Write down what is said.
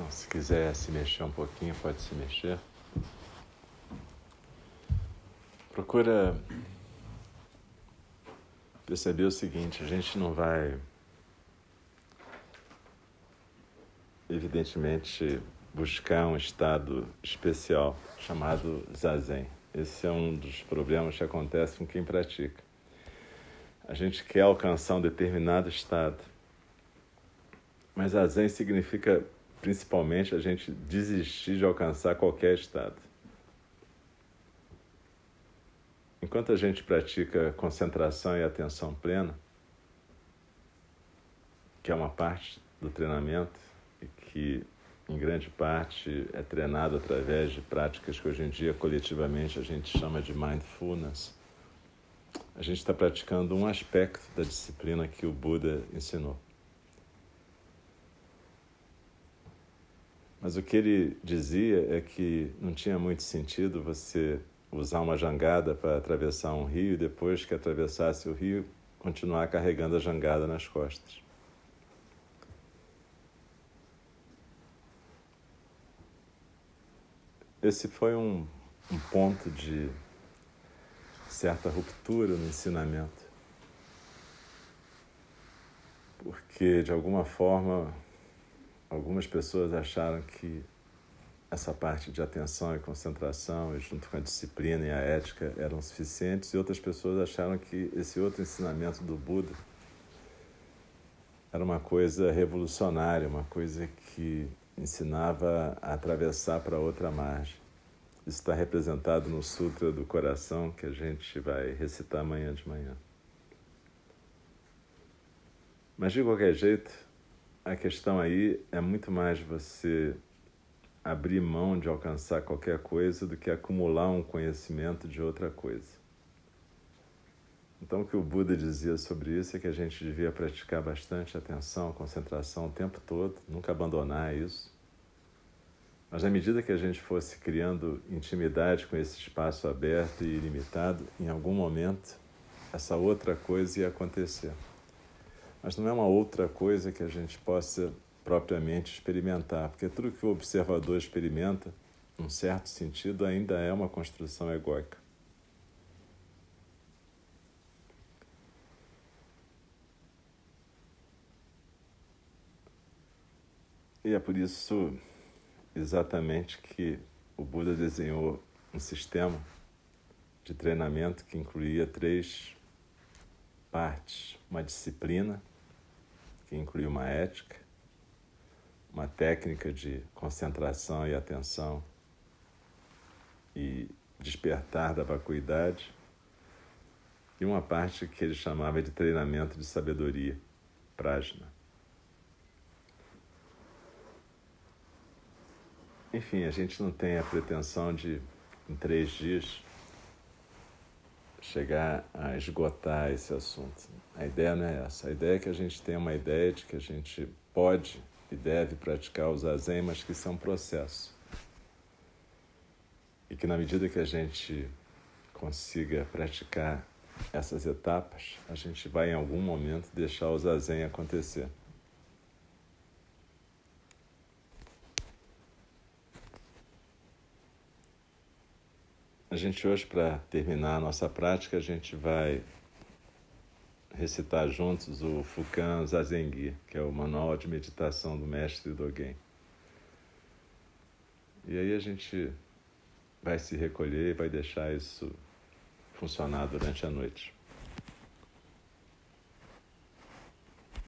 Então, se quiser se mexer um pouquinho, pode se mexer. Procura perceber o seguinte: a gente não vai, evidentemente, buscar um estado especial chamado zazen. Esse é um dos problemas que acontece com quem pratica. A gente quer alcançar um determinado estado, mas zazen significa principalmente a gente desistir de alcançar qualquer estado. Enquanto a gente pratica concentração e atenção plena, que é uma parte do treinamento e que em grande parte é treinado através de práticas que hoje em dia coletivamente a gente chama de mindfulness. A gente está praticando um aspecto da disciplina que o Buda ensinou. Mas o que ele dizia é que não tinha muito sentido você usar uma jangada para atravessar um rio e depois que atravessasse o rio, continuar carregando a jangada nas costas. Esse foi um, um ponto de certa ruptura no ensinamento. Porque, de alguma forma, algumas pessoas acharam que essa parte de atenção e concentração, junto com a disciplina e a ética, eram suficientes, e outras pessoas acharam que esse outro ensinamento do Buda era uma coisa revolucionária, uma coisa que ensinava a atravessar para outra margem. Isso está representado no Sutra do Coração, que a gente vai recitar amanhã de manhã. Mas, de qualquer jeito, a questão aí é muito mais você abrir mão de alcançar qualquer coisa do que acumular um conhecimento de outra coisa. Então, o que o Buda dizia sobre isso é que a gente devia praticar bastante atenção, concentração o tempo todo, nunca abandonar isso. Mas, na medida que a gente fosse criando intimidade com esse espaço aberto e ilimitado, em algum momento essa outra coisa ia acontecer. Mas não é uma outra coisa que a gente possa propriamente experimentar, porque tudo que o observador experimenta, num certo sentido, ainda é uma construção egóica. E é por isso exatamente que o Buda desenhou um sistema de treinamento que incluía três partes: uma disciplina, que incluía uma ética, uma técnica de concentração e atenção e despertar da vacuidade, e uma parte que ele chamava de treinamento de sabedoria, prajna. Enfim, a gente não tem a pretensão de, em três dias, chegar a esgotar esse assunto. A ideia não é essa. A ideia é que a gente tenha uma ideia de que a gente pode e deve praticar o zazen, mas que isso é um processo. E que na medida que a gente consiga praticar essas etapas, a gente vai em algum momento deixar o zazen acontecer. A gente hoje, para terminar a nossa prática, a gente vai recitar juntos o Fukan Zazengi, que é o manual de meditação do mestre Dogen. E aí a gente vai se recolher e vai deixar isso funcionar durante a noite.